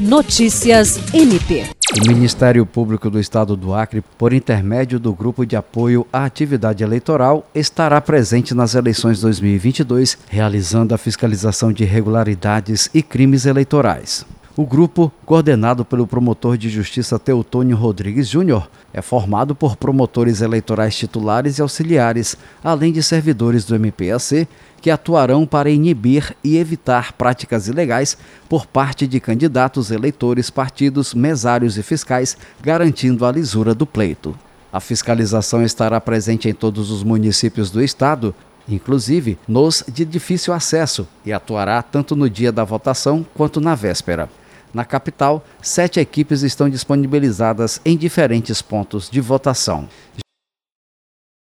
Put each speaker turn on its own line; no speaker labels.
Notícias MP.
O Ministério Público do Estado do Acre, por intermédio do Grupo de Apoio à Atividade Eleitoral, estará presente nas eleições 2022, realizando a fiscalização de irregularidades e crimes eleitorais. O grupo, coordenado pelo promotor de justiça Teutônio Rodrigues Júnior, é formado por promotores eleitorais titulares e auxiliares, além de servidores do MPAC, que atuarão para inibir e evitar práticas ilegais por parte de candidatos, eleitores, partidos, mesários e fiscais, garantindo a lisura do pleito. A fiscalização estará presente em todos os municípios do estado, inclusive nos de difícil acesso, e atuará tanto no dia da votação quanto na véspera. Na capital, sete equipes estão disponibilizadas em diferentes pontos de votação.